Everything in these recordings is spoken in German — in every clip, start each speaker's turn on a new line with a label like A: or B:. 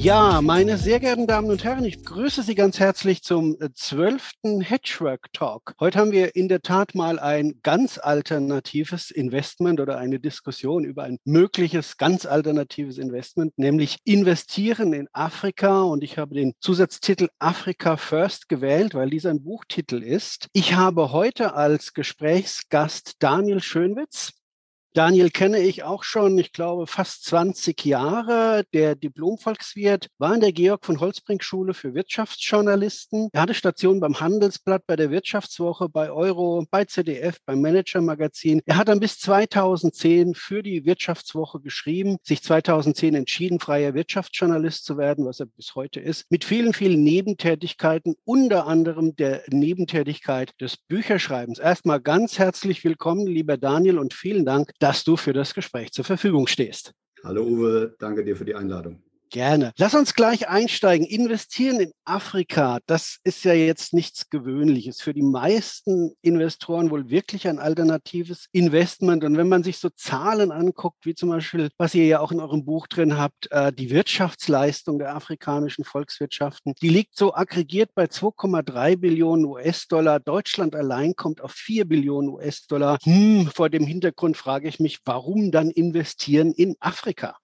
A: Ja, meine sehr geehrten Damen und Herren, ich grüße Sie ganz herzlich zum äh, zwölften Hedgework Talk. Heute haben wir in der Tat mal ein ganz alternatives Investment oder eine Diskussion über ein mögliches ganz alternatives Investment, nämlich investieren in Afrika. Und ich habe den Zusatztitel Africa First gewählt, weil dies ein Buchtitel ist. Ich habe heute als Gesprächsgast Daniel Schönwitz. Daniel kenne ich auch schon, ich glaube, fast 20 Jahre. Der Diplom-Volkswirt war in der Georg von Holzbrink Schule für Wirtschaftsjournalisten. Er hatte Stationen beim Handelsblatt, bei der Wirtschaftswoche, bei Euro, bei ZDF, beim Manager-Magazin. Er hat dann bis 2010 für die Wirtschaftswoche geschrieben, sich 2010 entschieden, freier Wirtschaftsjournalist zu werden, was er bis heute ist, mit vielen, vielen Nebentätigkeiten, unter anderem der Nebentätigkeit des Bücherschreibens. Erstmal ganz herzlich willkommen, lieber Daniel, und vielen Dank, dass du für das Gespräch zur Verfügung stehst.
B: Hallo Uwe, danke dir für die Einladung.
A: Gerne. Lass uns gleich einsteigen. Investieren in Afrika, das ist ja jetzt nichts Gewöhnliches. Für die meisten Investoren wohl wirklich ein alternatives Investment. Und wenn man sich so Zahlen anguckt, wie zum Beispiel, was ihr ja auch in eurem Buch drin habt, äh, die Wirtschaftsleistung der afrikanischen Volkswirtschaften, die liegt so aggregiert bei 2,3 Billionen US-Dollar. Deutschland allein kommt auf 4 Billionen US-Dollar. Hm, vor dem Hintergrund frage ich mich, warum dann investieren in Afrika?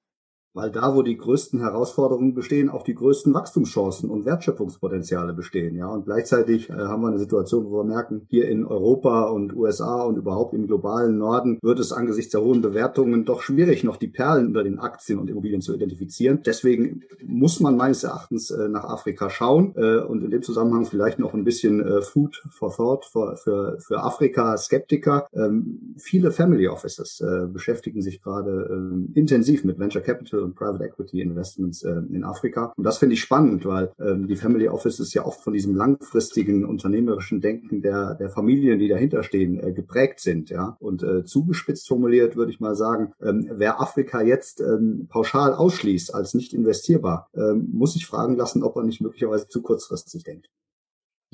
B: Weil da, wo die größten Herausforderungen bestehen, auch die größten Wachstumschancen und Wertschöpfungspotenziale bestehen. Ja, und gleichzeitig äh, haben wir eine Situation, wo wir merken, hier in Europa und USA und überhaupt im globalen Norden wird es angesichts der hohen Bewertungen doch schwierig, noch die Perlen unter den Aktien und Immobilien zu identifizieren. Deswegen muss man meines Erachtens äh, nach Afrika schauen äh, und in dem Zusammenhang vielleicht noch ein bisschen äh, Food for Thought für, für, für Afrika Skeptiker. Ähm, viele Family Offices äh, beschäftigen sich gerade ähm, intensiv mit Venture Capital und Private Equity Investments äh, in Afrika. Und das finde ich spannend, weil ähm, die Family Office ist ja oft von diesem langfristigen unternehmerischen Denken der, der Familien, die dahinter stehen, äh, geprägt sind. Ja? Und äh, zugespitzt formuliert würde ich mal sagen, ähm, wer Afrika jetzt ähm, pauschal ausschließt als nicht investierbar, ähm, muss sich fragen lassen, ob er nicht möglicherweise zu kurzfristig denkt.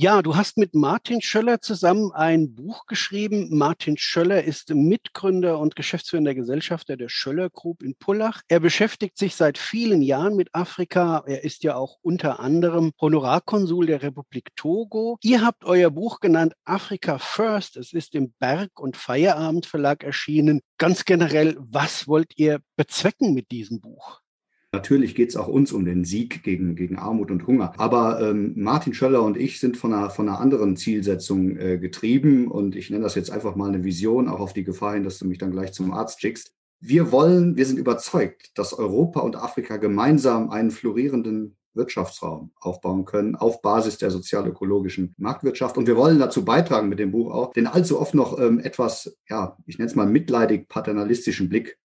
A: Ja, du hast mit Martin Schöller zusammen ein Buch geschrieben. Martin Schöller ist Mitgründer und geschäftsführender Gesellschafter der Schöller Group in Pullach. Er beschäftigt sich seit vielen Jahren mit Afrika. Er ist ja auch unter anderem Honorarkonsul der Republik Togo. Ihr habt euer Buch genannt Africa First. Es ist im Berg- und Feierabend Verlag erschienen. Ganz generell, was wollt ihr bezwecken mit diesem Buch?
B: Natürlich geht es auch uns um den Sieg gegen, gegen Armut und Hunger. Aber ähm, Martin Schöller und ich sind von einer, von einer anderen Zielsetzung äh, getrieben. Und ich nenne das jetzt einfach mal eine Vision, auch auf die Gefahr hin, dass du mich dann gleich zum Arzt schickst. Wir wollen, wir sind überzeugt, dass Europa und Afrika gemeinsam einen florierenden Wirtschaftsraum aufbauen können auf Basis der sozial-ökologischen Marktwirtschaft. Und wir wollen dazu beitragen mit dem Buch auch, den allzu oft noch ähm, etwas, ja, ich nenne es mal mitleidig paternalistischen Blick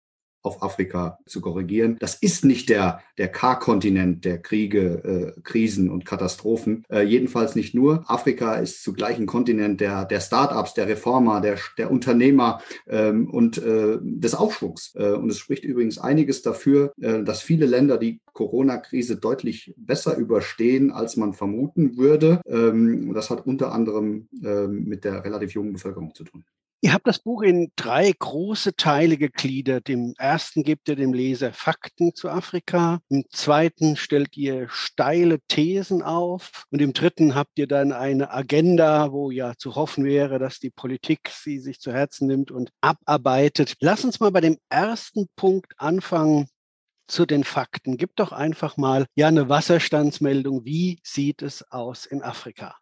B: auf Afrika zu korrigieren. Das ist nicht der, der K-Kontinent der Kriege, äh, Krisen und Katastrophen. Äh, jedenfalls nicht nur. Afrika ist zugleich ein Kontinent der, der Start-ups, der Reformer, der, der Unternehmer ähm, und äh, des Aufschwungs. Äh, und es spricht übrigens einiges dafür, äh, dass viele Länder die Corona-Krise deutlich besser überstehen, als man vermuten würde. Ähm, das hat unter anderem äh, mit der relativ jungen Bevölkerung zu tun.
A: Ihr habt das Buch in drei große Teile gegliedert. Im ersten gebt ihr dem Leser Fakten zu Afrika. Im zweiten stellt ihr steile Thesen auf. Und im dritten habt ihr dann eine Agenda, wo ja zu hoffen wäre, dass die Politik sie sich zu Herzen nimmt und abarbeitet. Lass uns mal bei dem ersten Punkt anfangen zu den Fakten. Gib doch einfach mal ja eine Wasserstandsmeldung. Wie sieht es aus in Afrika?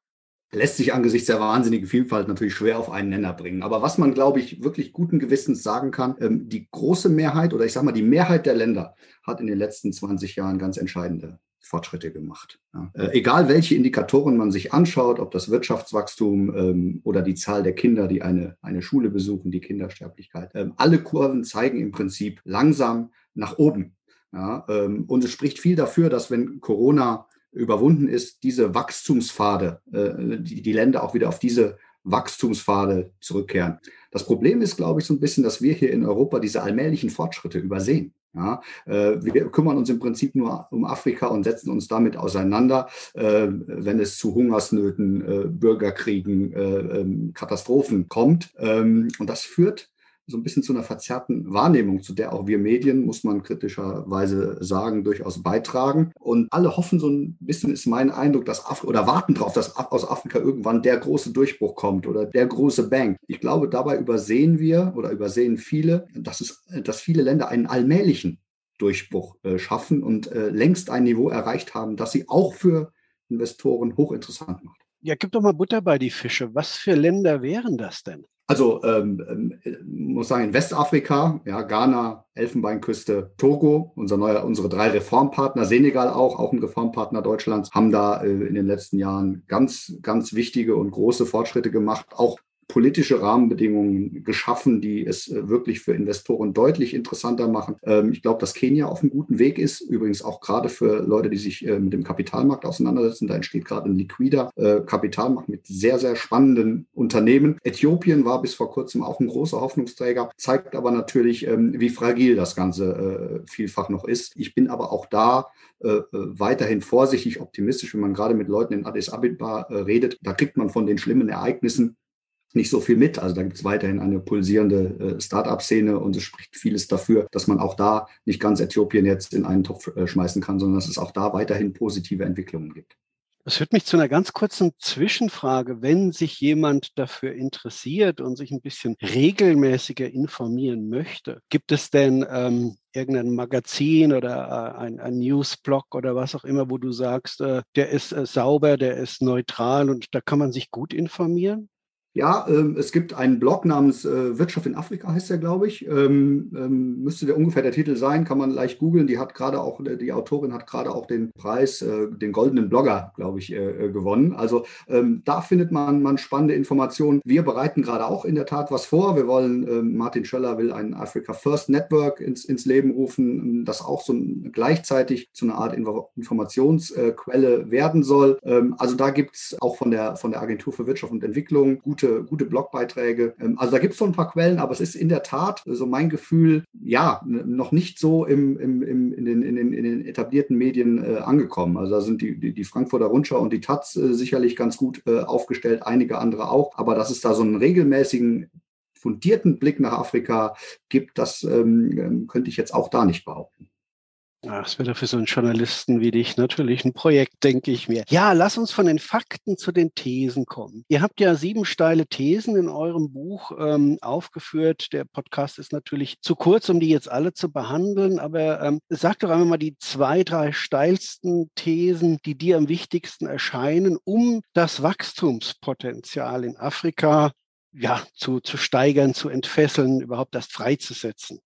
B: Lässt sich angesichts der wahnsinnigen Vielfalt natürlich schwer auf einen Nenner bringen. Aber was man, glaube ich, wirklich guten Gewissens sagen kann, ähm, die große Mehrheit oder ich sage mal die Mehrheit der Länder hat in den letzten 20 Jahren ganz entscheidende Fortschritte gemacht. Ja. Äh, egal welche Indikatoren man sich anschaut, ob das Wirtschaftswachstum ähm, oder die Zahl der Kinder, die eine, eine Schule besuchen, die Kindersterblichkeit, ähm, alle Kurven zeigen im Prinzip langsam nach oben. Ja, ähm, und es spricht viel dafür, dass wenn Corona überwunden ist, diese Wachstumspfade, äh, die, die Länder auch wieder auf diese Wachstumspfade zurückkehren. Das Problem ist, glaube ich, so ein bisschen, dass wir hier in Europa diese allmählichen Fortschritte übersehen. Ja, äh, wir kümmern uns im Prinzip nur um Afrika und setzen uns damit auseinander, äh, wenn es zu Hungersnöten, Bürgerkriegen, ähm, Katastrophen kommt. Ähm, und das führt so ein bisschen zu einer verzerrten Wahrnehmung, zu der auch wir Medien, muss man kritischerweise sagen, durchaus beitragen. Und alle hoffen so ein bisschen, ist mein Eindruck, dass Af oder warten darauf, dass aus Afrika irgendwann der große Durchbruch kommt oder der große Bang. Ich glaube, dabei übersehen wir oder übersehen viele, dass, es, dass viele Länder einen allmählichen Durchbruch äh, schaffen und äh, längst ein Niveau erreicht haben, das sie auch für Investoren hochinteressant macht.
A: Ja, gib doch mal Butter bei die Fische. Was für Länder wären das denn?
B: Also ähm, ähm, muss sagen, in Westafrika, ja, Ghana, Elfenbeinküste, Togo, unser neuer, unsere drei Reformpartner, Senegal auch, auch ein Reformpartner Deutschlands, haben da äh, in den letzten Jahren ganz, ganz wichtige und große Fortschritte gemacht, auch politische Rahmenbedingungen geschaffen, die es äh, wirklich für Investoren deutlich interessanter machen. Ähm, ich glaube, dass Kenia auf einem guten Weg ist. Übrigens auch gerade für Leute, die sich äh, mit dem Kapitalmarkt auseinandersetzen. Da entsteht gerade ein liquider äh, Kapitalmarkt mit sehr, sehr spannenden Unternehmen. Äthiopien war bis vor kurzem auch ein großer Hoffnungsträger, zeigt aber natürlich, ähm, wie fragil das Ganze vielfach noch ist. Ich bin aber auch da weiterhin vorsichtig optimistisch, wenn man gerade mit Leuten in Addis Abeba redet. Da kriegt man von den schlimmen Ereignissen nicht so viel mit. Also da gibt es weiterhin eine pulsierende äh, Start-up-Szene und es spricht vieles dafür, dass man auch da nicht ganz Äthiopien jetzt in einen Topf äh, schmeißen kann, sondern dass es auch da weiterhin positive Entwicklungen gibt.
A: Das führt mich zu einer ganz kurzen Zwischenfrage. Wenn sich jemand dafür interessiert und sich ein bisschen regelmäßiger informieren möchte, gibt es denn ähm, irgendein Magazin oder äh, ein, ein Newsblog oder was auch immer, wo du sagst, äh, der ist äh, sauber, der ist neutral und da kann man sich gut informieren?
B: Ja, ähm, es gibt einen Blog namens äh, Wirtschaft in Afrika, heißt der, glaube ich. Ähm, ähm, müsste der ungefähr der Titel sein, kann man leicht googeln. Die hat gerade auch, die Autorin hat gerade auch den Preis, äh, den goldenen Blogger, glaube ich, äh, äh gewonnen. Also ähm, da findet man, man spannende Informationen. Wir bereiten gerade auch in der Tat was vor. Wir wollen, ähm, Martin Schöller will ein Africa First Network ins, ins Leben rufen, das auch so gleichzeitig zu einer Art Informationsquelle werden soll. Ähm, also da gibt es auch von der, von der Agentur für Wirtschaft und Entwicklung gute gute, gute Blogbeiträge. Ähm, also da gibt es so ein paar Quellen, aber es ist in der Tat so mein Gefühl, ja, noch nicht so im, im, im, in, den, in, den, in den etablierten Medien äh, angekommen. Also da sind die, die, die Frankfurter Rundschau und die Taz äh, sicherlich ganz gut äh, aufgestellt, einige andere auch. Aber dass es da so einen regelmäßigen fundierten Blick nach Afrika gibt, das ähm, ähm könnte ich jetzt auch da nicht behaupten.
A: Das wäre für so einen Journalisten wie dich natürlich ein Projekt, denke ich mir. Ja, lass uns von den Fakten zu den Thesen kommen. Ihr habt ja sieben steile Thesen in eurem Buch ähm, aufgeführt. Der Podcast ist natürlich zu kurz, um die jetzt alle zu behandeln, aber ähm, sag doch einmal mal die zwei, drei steilsten Thesen, die dir am wichtigsten erscheinen, um das Wachstumspotenzial in Afrika ja, zu, zu steigern, zu entfesseln, überhaupt das freizusetzen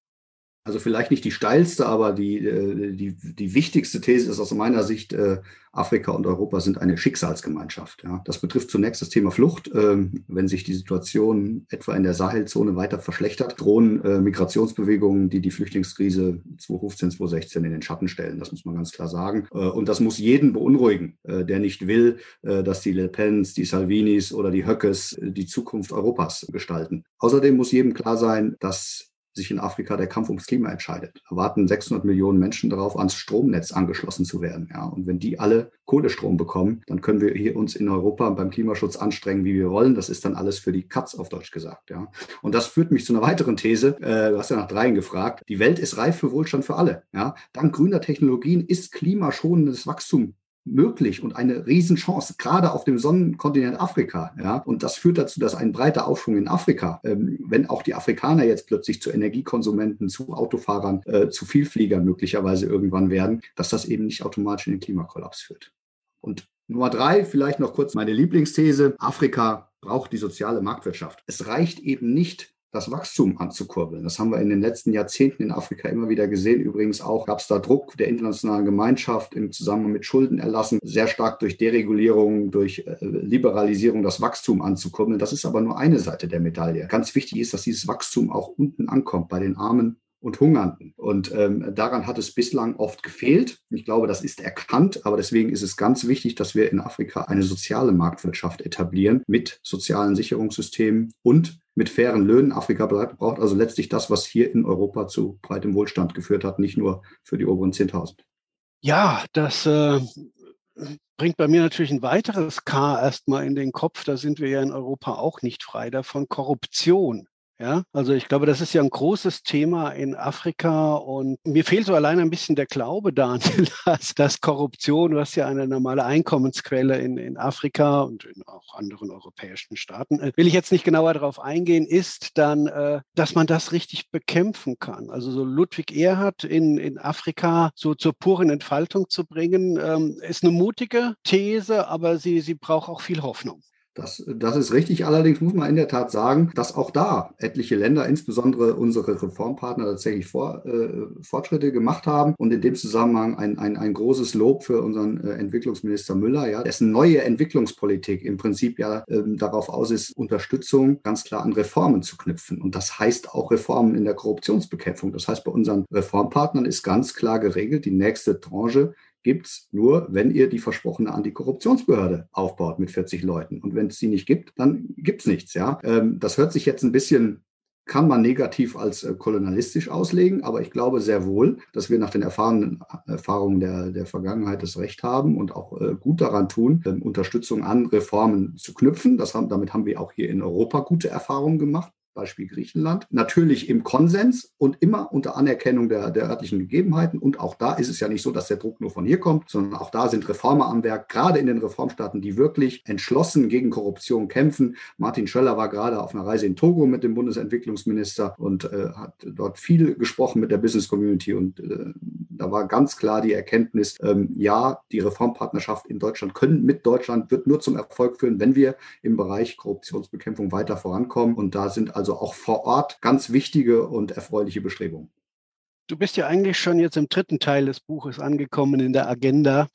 B: also vielleicht nicht die steilste, aber die, äh, die, die wichtigste These ist aus meiner Sicht, äh, Afrika und Europa sind eine Schicksalsgemeinschaft. Ja. Das betrifft zunächst das Thema Flucht. Ähm, wenn sich die Situation etwa in der Sahelzone weiter verschlechtert, drohen äh, Migrationsbewegungen, die die Flüchtlingskrise 2015, 2016 in den Schatten stellen. Das muss man ganz klar sagen. Und das muss jeden beunruhigen, der nicht will, dass die Le Pens, die Salvinis oder die Höckes die Zukunft Europas gestalten. Außerdem muss jedem klar sein, dass sich in Afrika der Kampf ums Klima entscheidet. Erwarten 600 Millionen Menschen darauf, ans Stromnetz angeschlossen zu werden. Ja, und wenn die alle Kohlestrom bekommen, dann können wir hier uns in Europa beim Klimaschutz anstrengen, wie wir wollen. Das ist dann alles für die Katz auf Deutsch gesagt. Ja. Und das führt mich zu einer weiteren These. Äh, du hast ja nach dreien gefragt. Die Welt ist reif für Wohlstand für alle. Ja. Dank grüner Technologien ist klimaschonendes Wachstum möglich und eine Riesenchance, gerade auf dem Sonnenkontinent Afrika. Ja? Und das führt dazu, dass ein breiter Aufschwung in Afrika, ähm, wenn auch die Afrikaner jetzt plötzlich zu Energiekonsumenten, zu Autofahrern, äh, zu Vielfliegern möglicherweise irgendwann werden, dass das eben nicht automatisch in den Klimakollaps führt. Und Nummer drei, vielleicht noch kurz meine Lieblingsthese. Afrika braucht die soziale Marktwirtschaft. Es reicht eben nicht, das Wachstum anzukurbeln. Das haben wir in den letzten Jahrzehnten in Afrika immer wieder gesehen. Übrigens auch gab es da Druck der internationalen Gemeinschaft im Zusammenhang mit Schuldenerlassen, sehr stark durch Deregulierung, durch äh, Liberalisierung das Wachstum anzukurbeln. Das ist aber nur eine Seite der Medaille. Ganz wichtig ist, dass dieses Wachstum auch unten ankommt, bei den Armen und Hungernden. Und ähm, daran hat es bislang oft gefehlt. Ich glaube, das ist erkannt, aber deswegen ist es ganz wichtig, dass wir in Afrika eine soziale Marktwirtschaft etablieren mit sozialen Sicherungssystemen und mit fairen Löhnen. Afrika braucht also letztlich das, was hier in Europa zu breitem Wohlstand geführt hat, nicht nur für die oberen 10.000.
A: Ja, das äh, bringt bei mir natürlich ein weiteres K erstmal in den Kopf. Da sind wir ja in Europa auch nicht frei davon. Korruption. Ja, also ich glaube, das ist ja ein großes Thema in Afrika und mir fehlt so allein ein bisschen der Glaube, Daniel, dass, dass Korruption, was ja eine normale Einkommensquelle in, in Afrika und in auch anderen europäischen Staaten, äh, will ich jetzt nicht genauer darauf eingehen, ist dann, äh, dass man das richtig bekämpfen kann. Also so Ludwig Erhard in, in Afrika so zur puren Entfaltung zu bringen, ähm, ist eine mutige These, aber sie, sie braucht auch viel Hoffnung.
B: Das, das ist richtig. Allerdings muss man in der Tat sagen, dass auch da etliche Länder, insbesondere unsere Reformpartner, tatsächlich Vor, äh, Fortschritte gemacht haben. Und in dem Zusammenhang ein, ein, ein großes Lob für unseren äh, Entwicklungsminister Müller, ja, dessen neue Entwicklungspolitik im Prinzip ja äh, darauf aus ist, Unterstützung ganz klar an Reformen zu knüpfen. Und das heißt auch Reformen in der Korruptionsbekämpfung. Das heißt, bei unseren Reformpartnern ist ganz klar geregelt, die nächste Tranche gibt es nur, wenn ihr die versprochene Antikorruptionsbehörde aufbaut mit 40 Leuten. Und wenn es die nicht gibt, dann gibt es nichts. Ja? Ähm, das hört sich jetzt ein bisschen kann man negativ als äh, kolonialistisch auslegen, aber ich glaube sehr wohl, dass wir nach den erfahrenen Erfahrungen der, der Vergangenheit das Recht haben und auch äh, gut daran tun, ähm, Unterstützung an Reformen zu knüpfen. Das haben, damit haben wir auch hier in Europa gute Erfahrungen gemacht. Beispiel Griechenland, natürlich im Konsens und immer unter Anerkennung der, der örtlichen Gegebenheiten. Und auch da ist es ja nicht so, dass der Druck nur von hier kommt, sondern auch da sind Reformer am Werk, gerade in den Reformstaaten, die wirklich entschlossen gegen Korruption kämpfen. Martin Schöller war gerade auf einer Reise in Togo mit dem Bundesentwicklungsminister und äh, hat dort viel gesprochen mit der Business Community. Und äh, da war ganz klar die Erkenntnis, ähm, ja, die Reformpartnerschaft in Deutschland können mit Deutschland wird nur zum Erfolg führen, wenn wir im Bereich Korruptionsbekämpfung weiter vorankommen. Und da sind also also auch vor Ort ganz wichtige und erfreuliche Bestrebungen.
A: Du bist ja eigentlich schon jetzt im dritten Teil des Buches angekommen in der Agenda.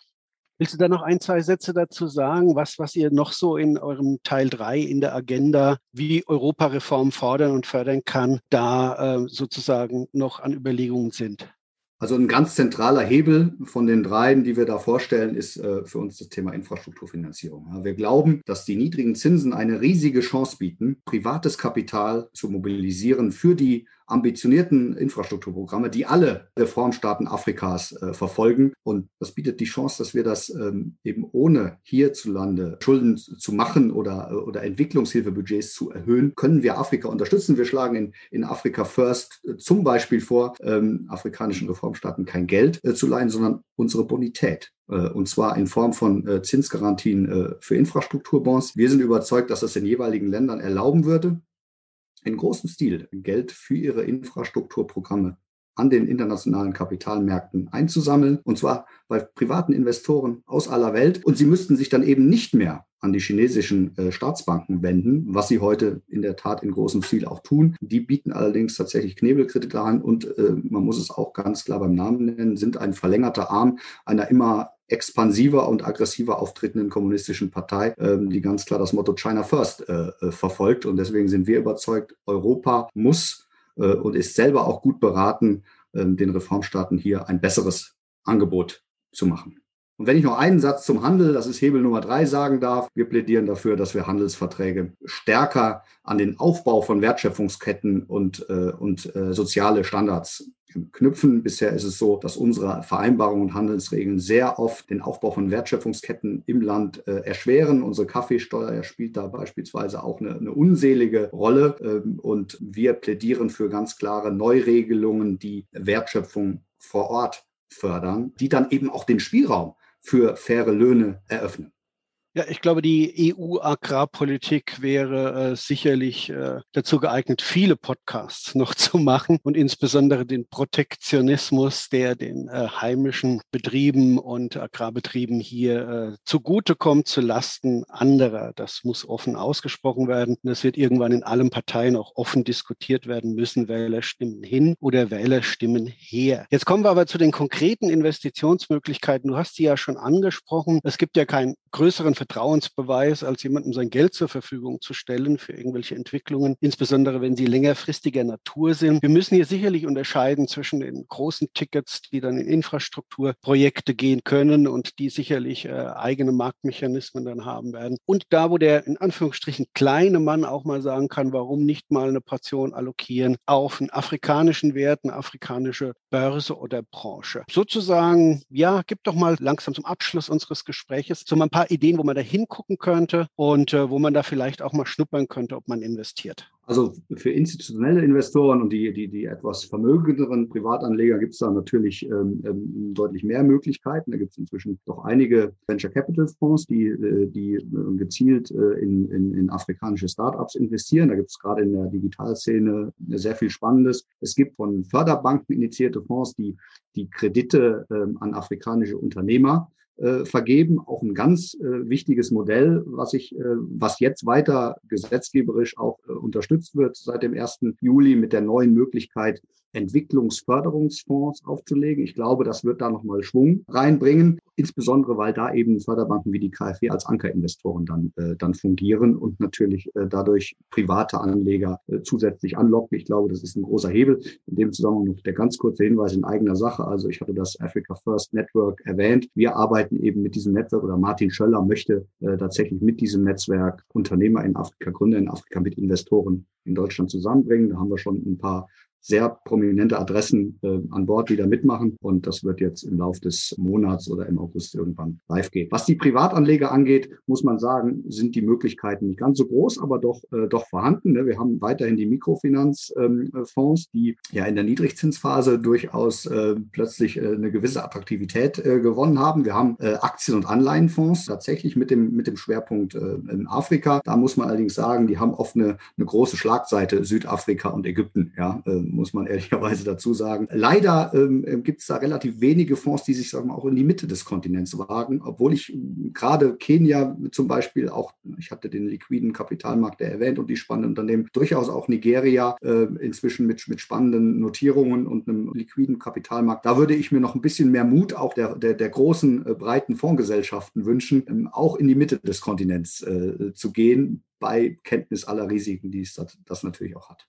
A: Willst du da noch ein, zwei Sätze dazu sagen, was, was ihr noch so in eurem Teil 3 in der Agenda, wie Europareform fordern und fördern kann, da äh, sozusagen noch an Überlegungen sind?
B: Also ein ganz zentraler Hebel von den dreien, die wir da vorstellen, ist äh, für uns das Thema Infrastrukturfinanzierung. Wir glauben, dass die niedrigen Zinsen eine riesige Chance bieten, privates Kapital zu mobilisieren für die ambitionierten Infrastrukturprogramme, die alle Reformstaaten Afrikas äh, verfolgen. Und das bietet die Chance, dass wir das ähm, eben ohne hierzulande Schulden zu machen oder, äh, oder Entwicklungshilfebudgets zu erhöhen, können wir Afrika unterstützen. Wir schlagen in, in Afrika First äh, zum Beispiel vor, ähm, afrikanischen Reformstaaten kein Geld äh, zu leihen, sondern unsere Bonität äh, und zwar in Form von äh, Zinsgarantien für Infrastrukturbonds. Wir sind überzeugt, dass das den jeweiligen Ländern erlauben würde, in großem Stil Geld für ihre Infrastrukturprogramme an den internationalen Kapitalmärkten einzusammeln, und zwar bei privaten Investoren aus aller Welt. Und sie müssten sich dann eben nicht mehr an die chinesischen äh, Staatsbanken wenden, was sie heute in der Tat in großem Stil auch tun. Die bieten allerdings tatsächlich Knebelkredite an und äh, man muss es auch ganz klar beim Namen nennen, sind ein verlängerter Arm einer immer expansiver und aggressiver auftretenden kommunistischen Partei, ähm, die ganz klar das Motto China First äh, äh, verfolgt. Und deswegen sind wir überzeugt, Europa muss äh, und ist selber auch gut beraten, ähm, den Reformstaaten hier ein besseres Angebot zu machen. Und wenn ich noch einen Satz zum Handel, das ist Hebel Nummer drei, sagen darf, wir plädieren dafür, dass wir Handelsverträge stärker an den Aufbau von Wertschöpfungsketten und, äh, und äh, soziale Standards knüpfen. Bisher ist es so, dass unsere Vereinbarungen und Handelsregeln sehr oft den Aufbau von Wertschöpfungsketten im Land äh, erschweren. Unsere Kaffeesteuer spielt da beispielsweise auch eine, eine unselige Rolle. Ähm, und wir plädieren für ganz klare Neuregelungen, die Wertschöpfung vor Ort fördern, die dann eben auch den Spielraum für faire Löhne eröffnen.
A: Ja, ich glaube, die EU-Agrarpolitik wäre äh, sicherlich äh, dazu geeignet, viele Podcasts noch zu machen und insbesondere den Protektionismus, der den äh, heimischen Betrieben und Agrarbetrieben hier äh, zugutekommt, zu Lasten anderer. Das muss offen ausgesprochen werden. Das wird irgendwann in allen Parteien auch offen diskutiert werden müssen. Wähler stimmen hin oder Wähler stimmen her. Jetzt kommen wir aber zu den konkreten Investitionsmöglichkeiten. Du hast sie ja schon angesprochen. Es gibt ja keinen größeren Vertrauensbeweis, als jemandem sein Geld zur Verfügung zu stellen für irgendwelche Entwicklungen, insbesondere wenn sie längerfristiger Natur sind. Wir müssen hier sicherlich unterscheiden zwischen den großen Tickets, die dann in Infrastrukturprojekte gehen können und die sicherlich äh, eigene Marktmechanismen dann haben werden. Und da, wo der in Anführungsstrichen kleine Mann auch mal sagen kann, warum nicht mal eine Portion allokieren auf einen afrikanischen Wert, eine afrikanische Börse oder Branche. Sozusagen, ja, gib doch mal langsam zum Abschluss unseres Gespräches so mal ein paar Ideen, wo man da hingucken könnte und äh, wo man da vielleicht auch mal schnuppern könnte, ob man investiert.
B: Also für institutionelle Investoren und die, die, die etwas vermögenderen Privatanleger gibt es da natürlich ähm, ähm, deutlich mehr Möglichkeiten. Da gibt es inzwischen doch einige Venture Capital Fonds, die, äh, die äh, gezielt äh, in, in, in afrikanische Startups investieren. Da gibt es gerade in der Digitalszene sehr viel Spannendes. Es gibt von Förderbanken initiierte Fonds, die die Kredite ähm, an afrikanische Unternehmer äh, vergeben. Auch ein ganz äh, wichtiges Modell, was ich, äh, was jetzt weiter gesetzgeberisch auch äh, unterstützt wird seit dem 1. Juli mit der neuen Möglichkeit, Entwicklungsförderungsfonds aufzulegen. Ich glaube, das wird da nochmal Schwung reinbringen, insbesondere weil da eben Förderbanken wie die KfW als Ankerinvestoren dann, äh, dann fungieren und natürlich äh, dadurch private Anleger äh, zusätzlich anlocken. Ich glaube, das ist ein großer Hebel. In dem Zusammenhang noch der ganz kurze Hinweis in eigener Sache. Also ich hatte das Africa First Network erwähnt. Wir arbeiten eben mit diesem Netzwerk oder Martin Schöller möchte äh, tatsächlich mit diesem Netzwerk Unternehmer in Afrika, Gründer in Afrika mit Investoren in Deutschland zusammenbringen. Da haben wir schon ein paar sehr prominente Adressen äh, an Bord, die da mitmachen. Und das wird jetzt im Laufe des Monats oder im August irgendwann live gehen. Was die Privatanleger angeht, muss man sagen, sind die Möglichkeiten nicht ganz so groß, aber doch, äh, doch vorhanden. Ne? Wir haben weiterhin die Mikrofinanzfonds, ähm, die ja in der Niedrigzinsphase durchaus äh, plötzlich äh, eine gewisse Attraktivität äh, gewonnen haben. Wir haben äh, Aktien- und Anleihenfonds tatsächlich mit dem, mit dem Schwerpunkt äh, in Afrika. Da muss man allerdings sagen, die haben oft eine, eine große Schlagseite Südafrika und Ägypten. Ja, äh, muss man ehrlicherweise dazu sagen. Leider ähm, gibt es da relativ wenige Fonds, die sich sagen wir, auch in die Mitte des Kontinents wagen, obwohl ich ähm, gerade Kenia zum Beispiel auch, ich hatte den liquiden Kapitalmarkt erwähnt und die spannenden Unternehmen, durchaus auch Nigeria äh, inzwischen mit, mit spannenden Notierungen und einem liquiden Kapitalmarkt. Da würde ich mir noch ein bisschen mehr Mut auch der, der, der großen, äh, breiten Fondsgesellschaften wünschen, ähm, auch in die Mitte des Kontinents äh, zu gehen, bei Kenntnis aller Risiken, die es das, das natürlich auch hat.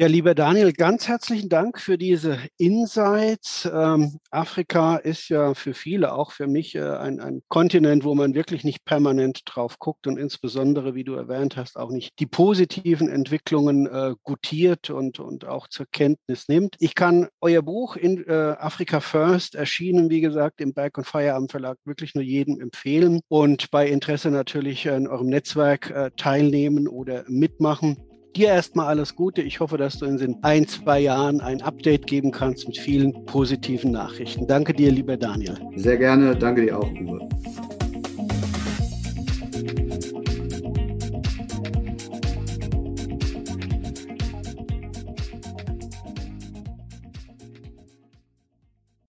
A: Ja, lieber Daniel, ganz herzlichen Dank für diese Insights. Ähm, Afrika ist ja für viele, auch für mich, äh, ein, ein, Kontinent, wo man wirklich nicht permanent drauf guckt und insbesondere, wie du erwähnt hast, auch nicht die positiven Entwicklungen äh, gutiert und, und auch zur Kenntnis nimmt. Ich kann euer Buch in äh, Africa First erschienen, wie gesagt, im Berg- und Feierabend Verlag wirklich nur jedem empfehlen und bei Interesse natürlich in eurem Netzwerk äh, teilnehmen oder mitmachen. Dir erstmal alles Gute. Ich hoffe, dass du in ein, zwei Jahren ein Update geben kannst mit vielen positiven Nachrichten. Danke dir, lieber Daniel.
B: Sehr gerne. Danke dir auch, Uwe.